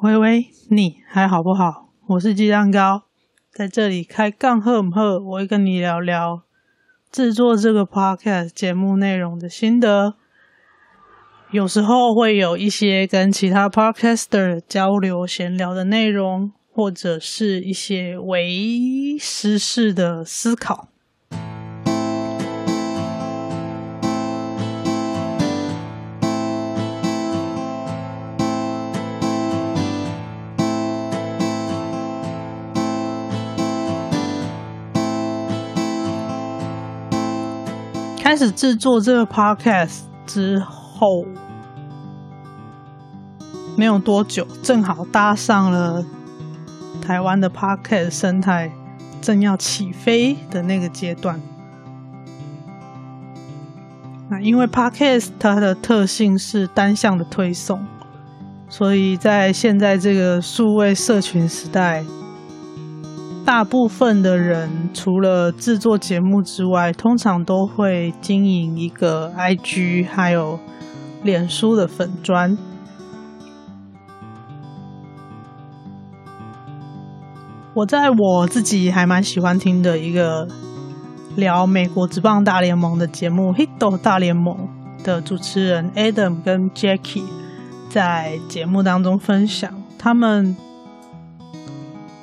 喂喂，你还好不好？我是鸡蛋糕，在这里开杠喝唔喝？我会跟你聊聊制作这个 podcast 节目内容的心得。有时候会有一些跟其他 podcaster 交流闲聊的内容，或者是一些为时事的思考。始制作这个 podcast 之后，没有多久，正好搭上了台湾的 podcast 生态正要起飞的那个阶段。那因为 podcast 它的特性是单向的推送，所以在现在这个数位社群时代。大部分的人除了制作节目之外，通常都会经营一个 IG，还有脸书的粉专。我在我自己还蛮喜欢听的一个聊美国职棒大联盟的节目《Hito 大联盟》的主持人 Adam 跟 Jackie 在节目当中分享他们。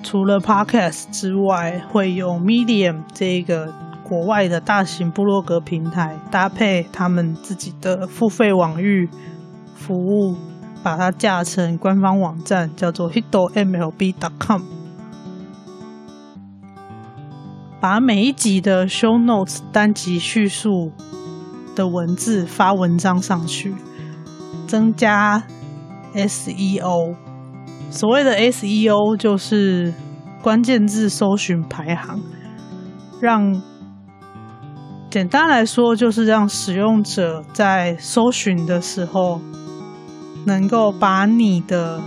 除了 Podcast 之外，会用 Medium 这个国外的大型部落格平台，搭配他们自己的付费网域服务，把它架成官方网站，叫做 hitomlb.com，把每一集的 Show Notes 单集叙述的文字发文章上去，增加 SEO。所谓的 SEO 就是关键字搜寻排行，让简单来说就是让使用者在搜寻的时候，能够把你的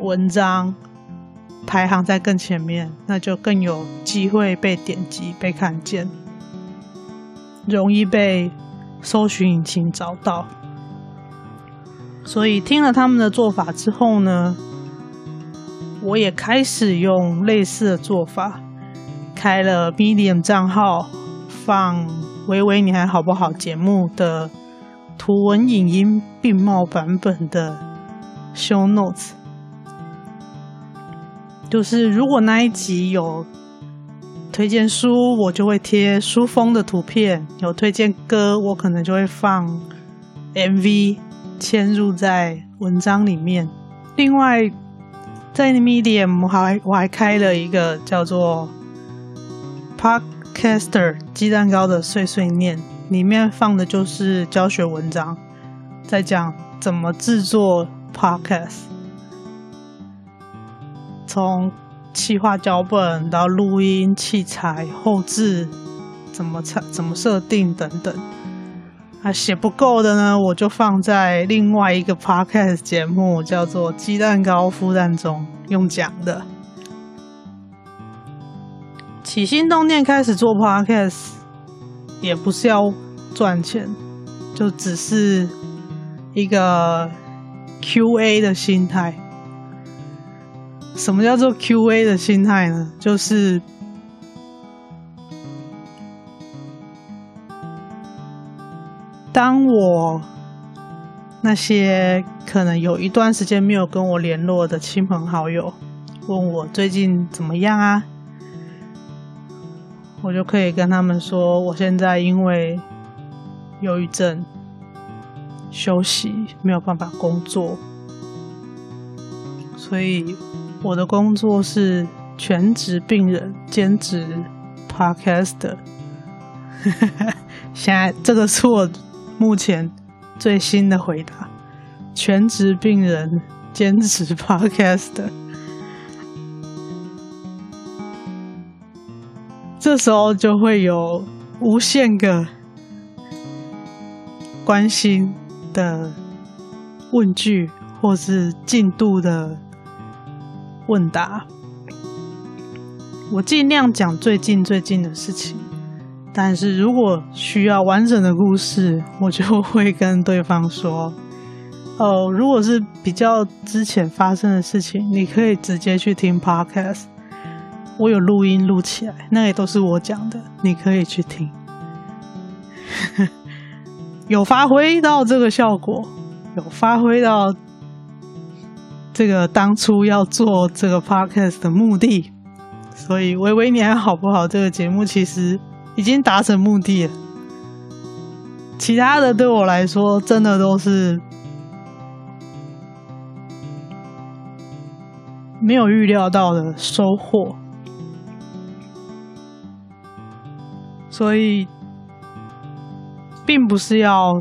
文章排行在更前面，那就更有机会被点击、被看见，容易被搜寻引擎找到。所以听了他们的做法之后呢，我也开始用类似的做法，开了 Medium 账号，放“微微你还好不好”节目的图文影音并茂版本的 Show Notes，就是如果那一集有推荐书，我就会贴书封的图片；有推荐歌，我可能就会放 MV。嵌入在文章里面。另外，在 Medium 我还我还开了一个叫做 Podcaster 鸡蛋糕的碎碎念，里面放的就是教学文章，在讲怎么制作 Podcast，从企划脚本到录音器材后置，怎么设怎么设定等等。啊，写不够的呢，我就放在另外一个 podcast 节目，叫做《鸡蛋糕孵蛋中》，用讲的。起心动念开始做 podcast，也不是要赚钱，就只是一个 QA 的心态。什么叫做 QA 的心态呢？就是。当我那些可能有一段时间没有跟我联络的亲朋好友问我最近怎么样啊，我就可以跟他们说，我现在因为忧郁症休息，没有办法工作，所以我的工作是全职病人兼职 podcast。现在这个是我。目前最新的回答：全职病人兼职 Podcast。这时候就会有无限个关心的问句，或是进度的问答。我尽量讲最近最近的事情。但是如果需要完整的故事，我就会跟对方说：“哦，如果是比较之前发生的事情，你可以直接去听 podcast，我有录音录起来，那也都是我讲的，你可以去听。有发挥到这个效果，有发挥到这个当初要做这个 podcast 的目的，所以微微你还好不好？这个节目其实已经达成目的了。其他的对我来说，真的都是没有预料到的收获，所以并不是要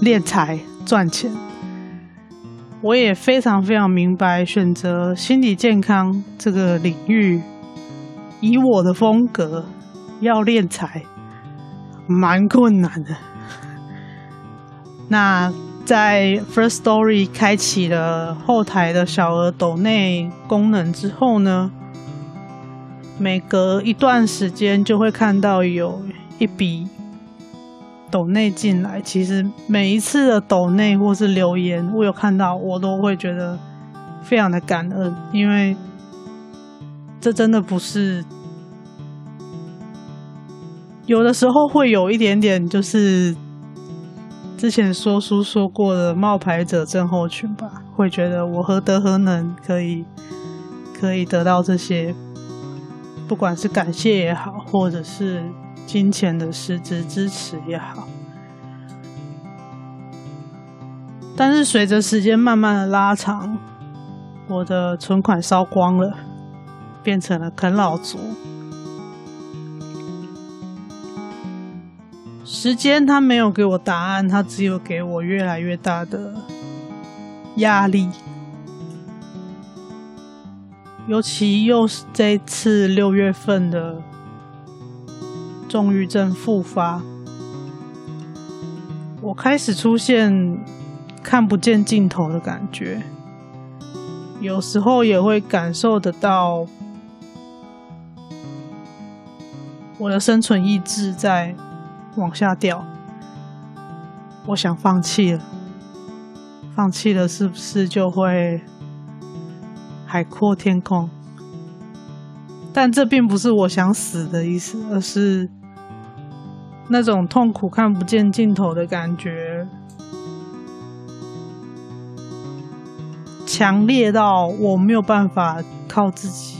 敛财赚钱。我也非常非常明白，选择心理健康这个领域，以我的风格要练财。蛮困难的。那在 First Story 开启了后台的小额抖内功能之后呢，每隔一段时间就会看到有一笔抖内进来。其实每一次的抖内或是留言，我有看到，我都会觉得非常的感恩，因为这真的不是。有的时候会有一点点，就是之前说书说过的冒牌者症候群吧，会觉得我何德何能可以可以得到这些，不管是感谢也好，或者是金钱的实质支持也好。但是随着时间慢慢的拉长，我的存款烧光了，变成了啃老族。时间他没有给我答案，他只有给我越来越大的压力。尤其又是这次六月份的重郁症复发，我开始出现看不见尽头的感觉，有时候也会感受得到我的生存意志在。往下掉，我想放弃了。放弃了，是不是就会海阔天空？但这并不是我想死的意思，而是那种痛苦看不见尽头的感觉，强烈到我没有办法靠自己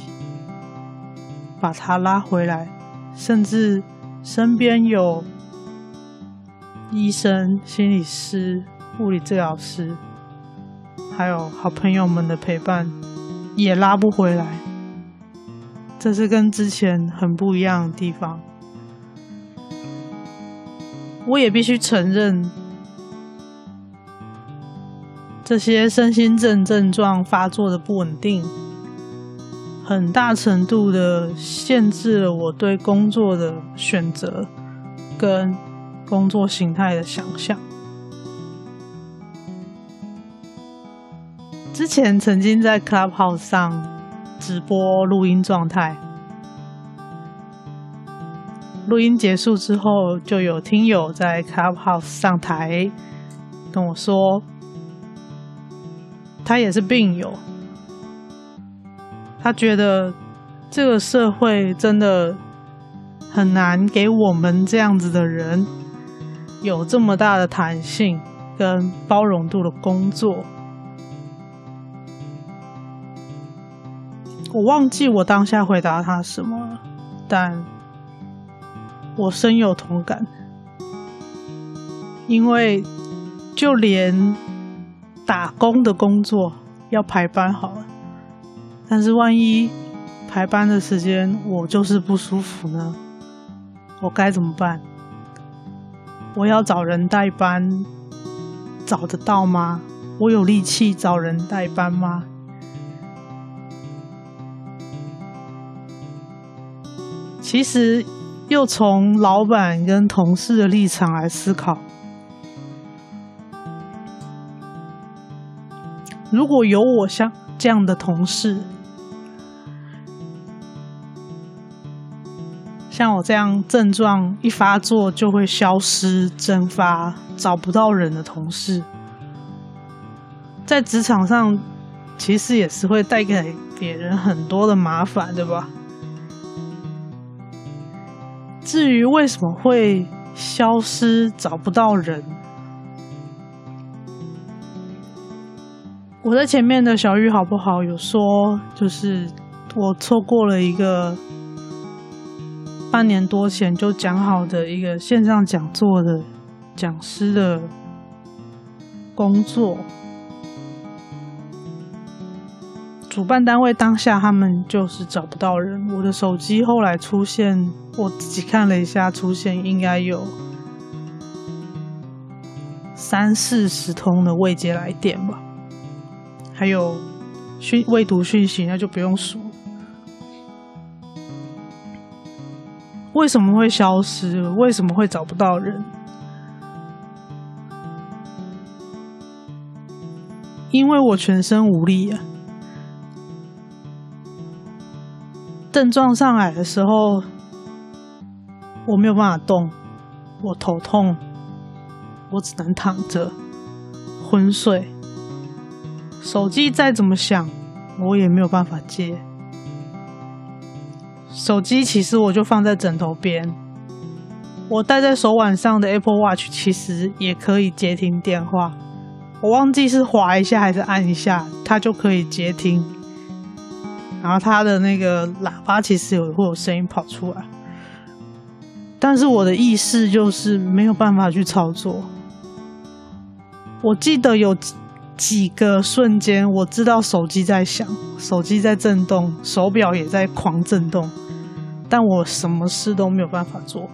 把它拉回来，甚至身边有。医生、心理师、物理治疗师，还有好朋友们的陪伴，也拉不回来。这是跟之前很不一样的地方。我也必须承认，这些身心症症状发作的不稳定，很大程度的限制了我对工作的选择跟。工作形态的想象。之前曾经在 Clubhouse 上直播录音状态，录音结束之后，就有听友在 Clubhouse 上台跟我说，他也是病友，他觉得这个社会真的很难给我们这样子的人。有这么大的弹性跟包容度的工作，我忘记我当下回答他什么了，但我深有同感，因为就连打工的工作要排班好了，但是万一排班的时间我就是不舒服呢，我该怎么办？我要找人代班，找得到吗？我有力气找人代班吗？其实，又从老板跟同事的立场来思考，如果有我像这样的同事，像我这样症状一发作就会消失蒸发，找不到人的同事，在职场上其实也是会带给别人很多的麻烦，对吧？至于为什么会消失、找不到人，我在前面的小玉好不好有说，就是我错过了一个。半年多前就讲好的一个线上讲座的讲师的工作，主办单位当下他们就是找不到人。我的手机后来出现，我自己看了一下，出现应该有三四十通的未接来电吧，还有讯未读讯息，那就不用数。为什么会消失？为什么会找不到人？因为我全身无力啊！症状上来的时候，我没有办法动，我头痛，我只能躺着昏睡。手机再怎么响，我也没有办法接。手机其实我就放在枕头边，我戴在手腕上的 Apple Watch 其实也可以接听电话，我忘记是滑一下还是按一下，它就可以接听。然后它的那个喇叭其实有会有声音跑出来，但是我的意识就是没有办法去操作。我记得有几个瞬间，我知道手机在响，手机在震动，手表也在狂震动。但我什么事都没有办法做，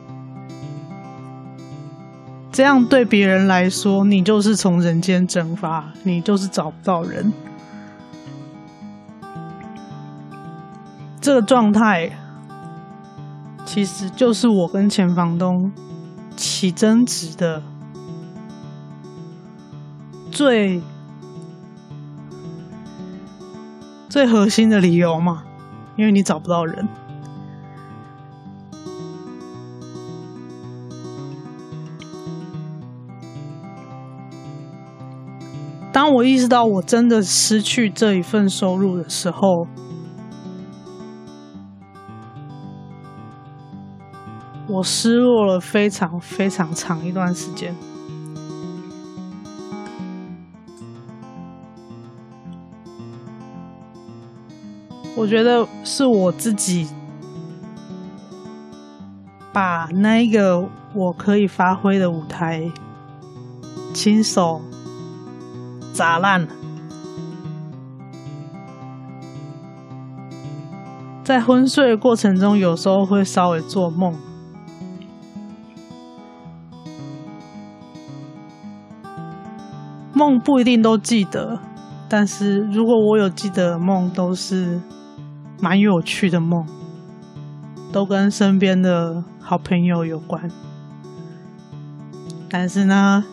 这样对别人来说，你就是从人间蒸发，你就是找不到人。这个状态，其实就是我跟前房东起争执的最最核心的理由嘛，因为你找不到人。当我意识到我真的失去这一份收入的时候，我失落了非常非常长一段时间。我觉得是我自己把那一个我可以发挥的舞台亲手。砸烂了。在昏睡的过程中，有时候会稍微做梦，梦不一定都记得，但是如果我有记得的梦，都是蛮有趣的梦，都跟身边的好朋友有关。但是呢，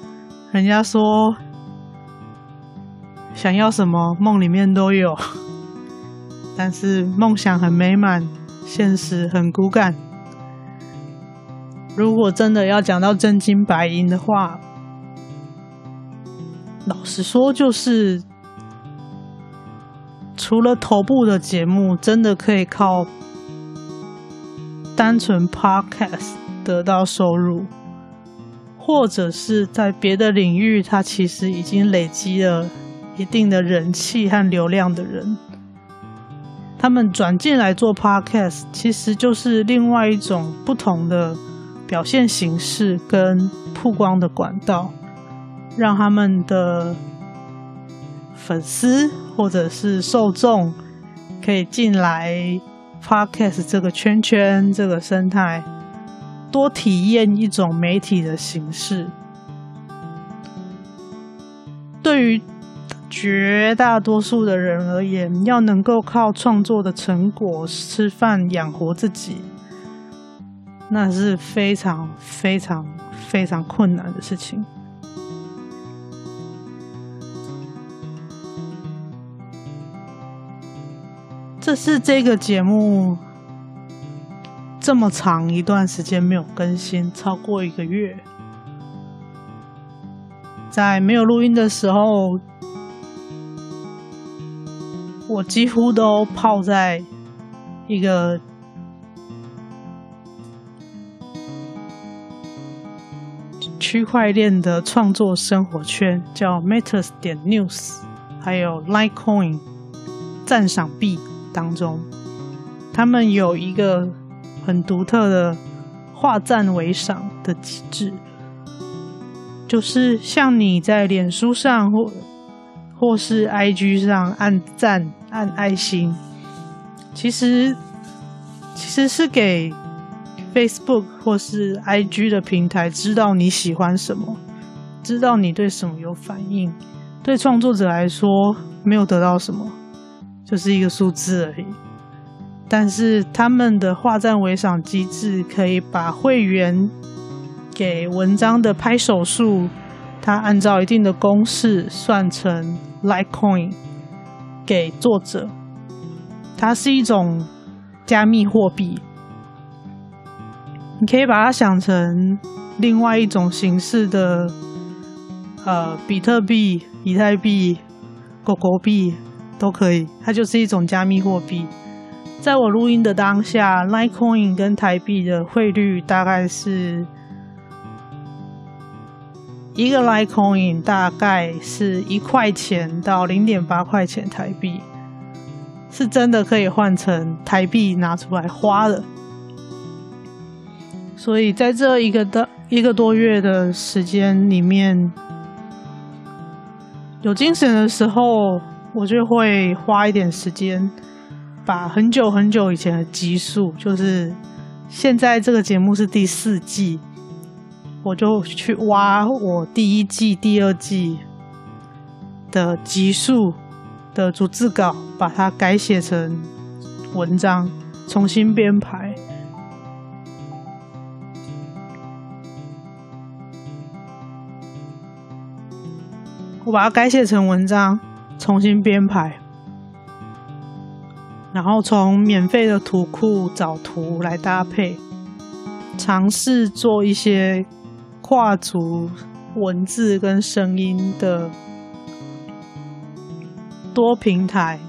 人家说。想要什么，梦里面都有，但是梦想很美满，现实很骨感。如果真的要讲到真金白银的话，老实说，就是除了头部的节目，真的可以靠单纯 Podcast 得到收入，或者是在别的领域，他其实已经累积了。一定的人气和流量的人，他们转进来做 Podcast，其实就是另外一种不同的表现形式跟曝光的管道，让他们的粉丝或者是受众可以进来 Podcast 这个圈圈、这个生态，多体验一种媒体的形式。对于绝大多数的人而言，要能够靠创作的成果吃饭养活自己，那是非常非常非常困难的事情。这是这个节目这么长一段时间没有更新，超过一个月。在没有录音的时候，我几乎都泡在一个区块链的创作生活圈，叫 Matters 点 News，还有 Litecoin 赞赏币当中，他们有一个很独特的化赞为赏的机制。就是像你在脸书上或或是 IG 上按赞按爱心，其实其实是给 Facebook 或是 IG 的平台知道你喜欢什么，知道你对什么有反应。对创作者来说，没有得到什么，就是一个数字而已。但是他们的画赞为赏机制可以把会员。给文章的拍手数，它按照一定的公式算成 Litecoin 给作者，它是一种加密货币，你可以把它想成另外一种形式的，呃，比特币、以太币、狗狗币都可以，它就是一种加密货币。在我录音的当下，Litecoin 跟台币的汇率大概是。一个 Litecoin 大概是一块钱到零点八块钱台币，是真的可以换成台币拿出来花的。所以在这一个的一个多月的时间里面，有精神的时候，我就会花一点时间，把很久很久以前的集数，就是现在这个节目是第四季。我就去挖我第一季、第二季的集数的逐字稿，把它改写成文章，重新编排。我把它改写成文章，重新编排，然后从免费的图库找图来搭配，尝试做一些。跨足文字跟声音的多平台、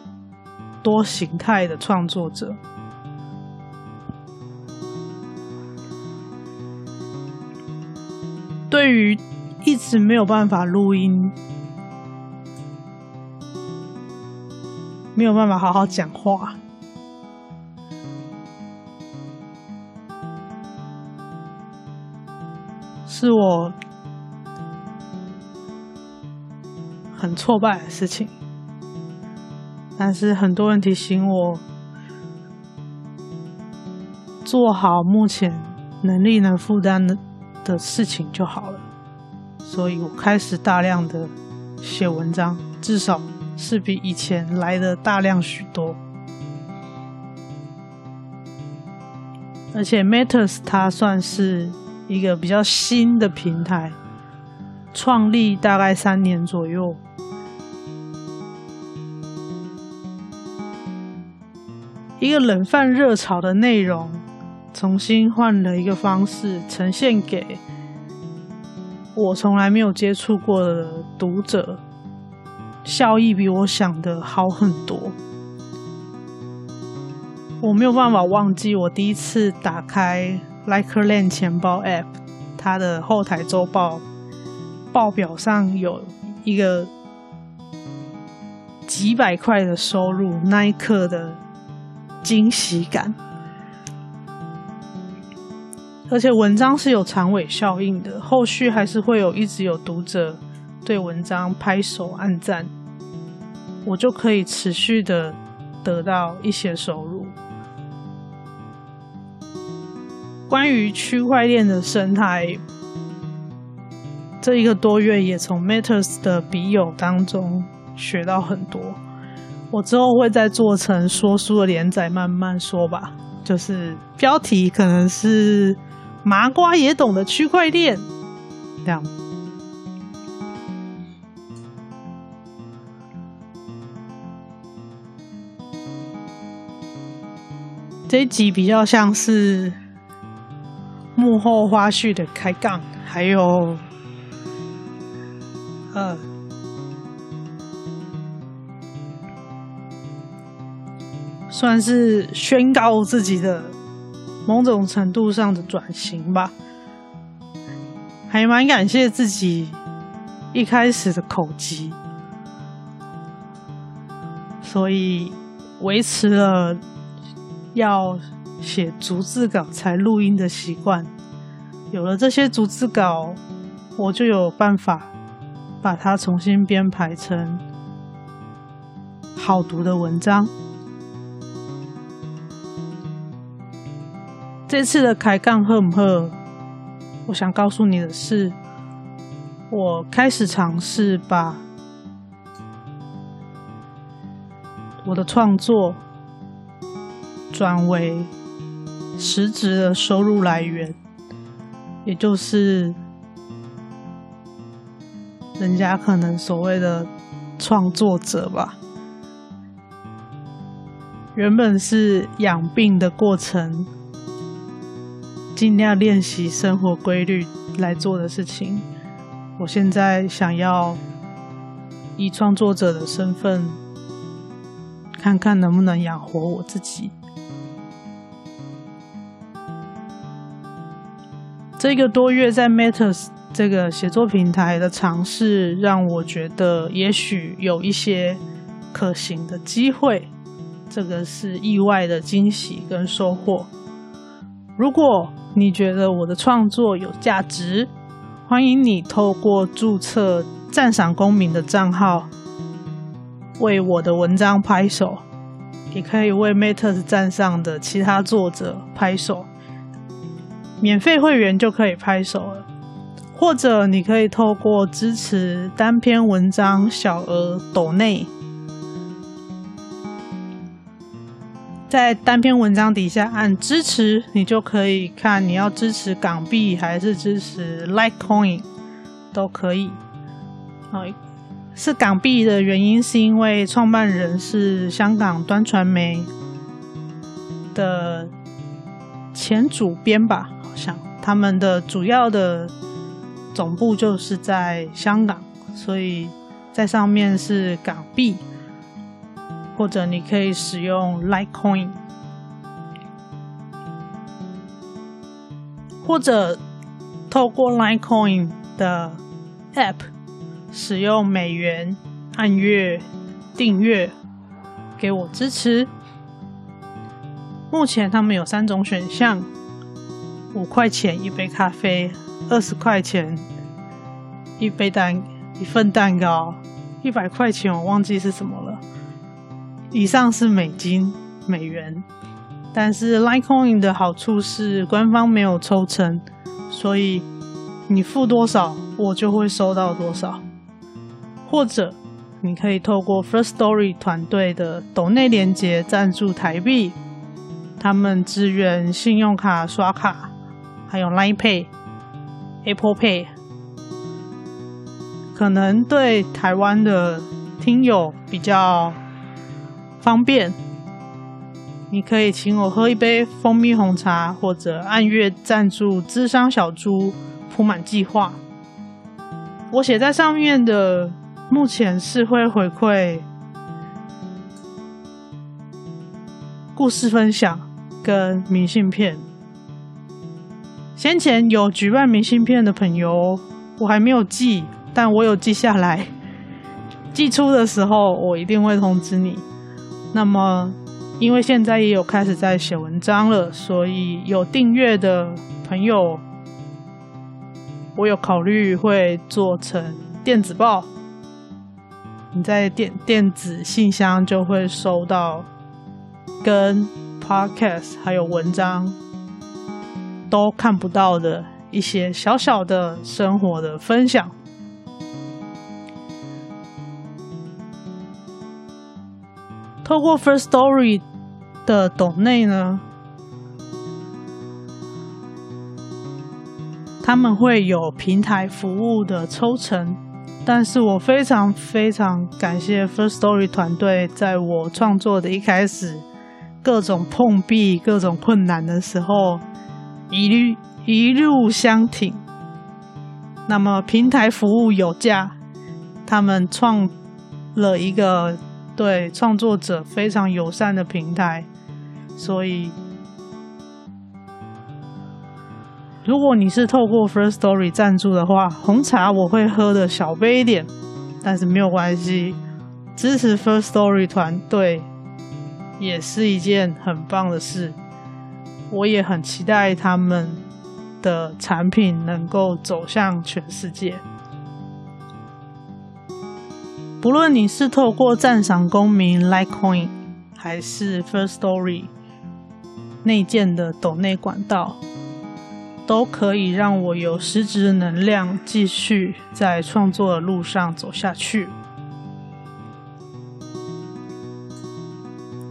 多形态的创作者，对于一直没有办法录音、没有办法好好讲话。是我很挫败的事情，但是很多人提醒我做好目前能力能负担的的事情就好了，所以我开始大量的写文章，至少是比以前来的大量许多，而且 Matters 它算是。一个比较新的平台，创立大概三年左右，一个冷饭热炒的内容，重新换了一个方式呈现给我从来没有接触过的读者，效益比我想的好很多。我没有办法忘记我第一次打开。l i k e r l a n d 钱包 App，它的后台周报报表上有一个几百块的收入，那一刻的惊喜感。而且文章是有长尾效应的，后续还是会有一直有读者对文章拍手按赞，我就可以持续的得到一些收入。关于区块链的生态，这一个多月也从 Matters 的笔友当中学到很多。我之后会再做成说书的连载，慢慢说吧。就是标题可能是“麻瓜也懂的区块链”这样。这一集比较像是。幕后花絮的开杠，还有呃，算是宣告自己的某种程度上的转型吧。还蛮感谢自己一开始的口疾，所以维持了要写逐字稿才录音的习惯。有了这些逐字稿，我就有办法把它重新编排成好读的文章。这次的开杠好不好？我想告诉你的是，我开始尝试把我的创作转为实质的收入来源，也就是人家可能所谓的创作者吧。原本是养病的过程。尽量练习生活规律来做的事情。我现在想要以创作者的身份，看看能不能养活我自己。这个多月在 Matters 这个写作平台的尝试，让我觉得也许有一些可行的机会。这个是意外的惊喜跟收获。如果你觉得我的创作有价值，欢迎你透过注册赞赏公民的账号为我的文章拍手，也可以为 Matters 站上的其他作者拍手。免费会员就可以拍手了，或者你可以透过支持单篇文章小额抖内。在单篇文章底下按支持，你就可以看你要支持港币还是支持 Litecoin 都可以。好，是港币的原因是因为创办人是香港端传媒的前主编吧，像他们的主要的总部就是在香港，所以在上面是港币。或者你可以使用 Litecoin，或者透过 Litecoin 的 App 使用美元按月订阅给我支持。目前他们有三种选项：五块钱一杯咖啡，二十块钱一杯蛋一份蛋糕，一百块钱我忘记是什么了。以上是美金、美元，但是 Litecoin 的好处是官方没有抽成，所以你付多少，我就会收到多少。或者你可以透过 First Story 团队的抖内连结赞助台币，他们支援信用卡刷卡，还有 Line Pay、Apple Pay，可能对台湾的听友比较。方便，你可以请我喝一杯蜂蜜红茶，或者按月赞助咨商小猪铺满计划。我写在上面的，目前是会回馈故事分享跟明信片。先前有举办明信片的朋友，我还没有寄，但我有记下来。寄出的时候，我一定会通知你。那么，因为现在也有开始在写文章了，所以有订阅的朋友，我有考虑会做成电子报。你在电电子信箱就会收到跟 Podcast 还有文章都看不到的一些小小的生活的分享。透过 First Story 的董内呢，他们会有平台服务的抽成，但是我非常非常感谢 First Story 团队，在我创作的一开始，各种碰壁、各种困难的时候，一律一路相挺。那么平台服务有价，他们创了一个对创作者非常友善的平台，所以如果你是透过 First Story 赞助的话，红茶我会喝的小杯一点，但是没有关系，支持 First Story 团队也是一件很棒的事，我也很期待他们。的产品能够走向全世界。不论你是透过赞赏公民 Litecoin，还是 First Story 内建的抖内管道，都可以让我有实质能量，继续在创作的路上走下去。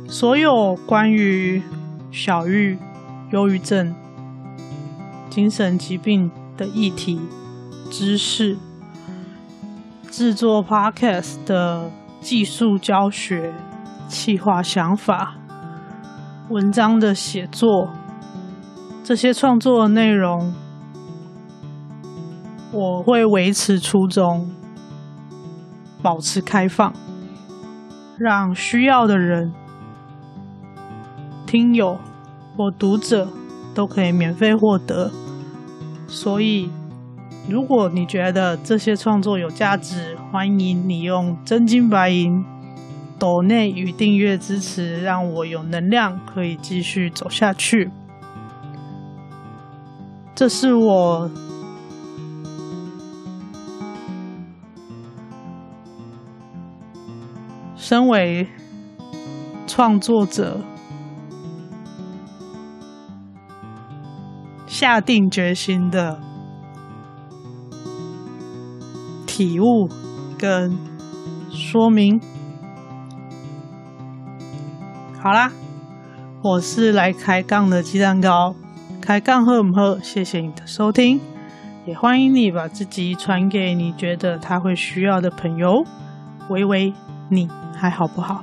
所有关于小玉、忧郁症。精神疾病的议题、知识、制作 Podcast 的技术教学、企划想法、文章的写作，这些创作的内容，我会维持初衷，保持开放，让需要的人、听友或读者。都可以免费获得，所以如果你觉得这些创作有价值，欢迎你用真金白银、抖内与订阅支持，让我有能量可以继续走下去。这是我身为创作者。下定决心的体悟跟说明。好啦，我是来开杠的鸡蛋糕，开杠喝不喝？谢谢你的收听，也欢迎你把自己传给你觉得他会需要的朋友。喂喂，你还好不好？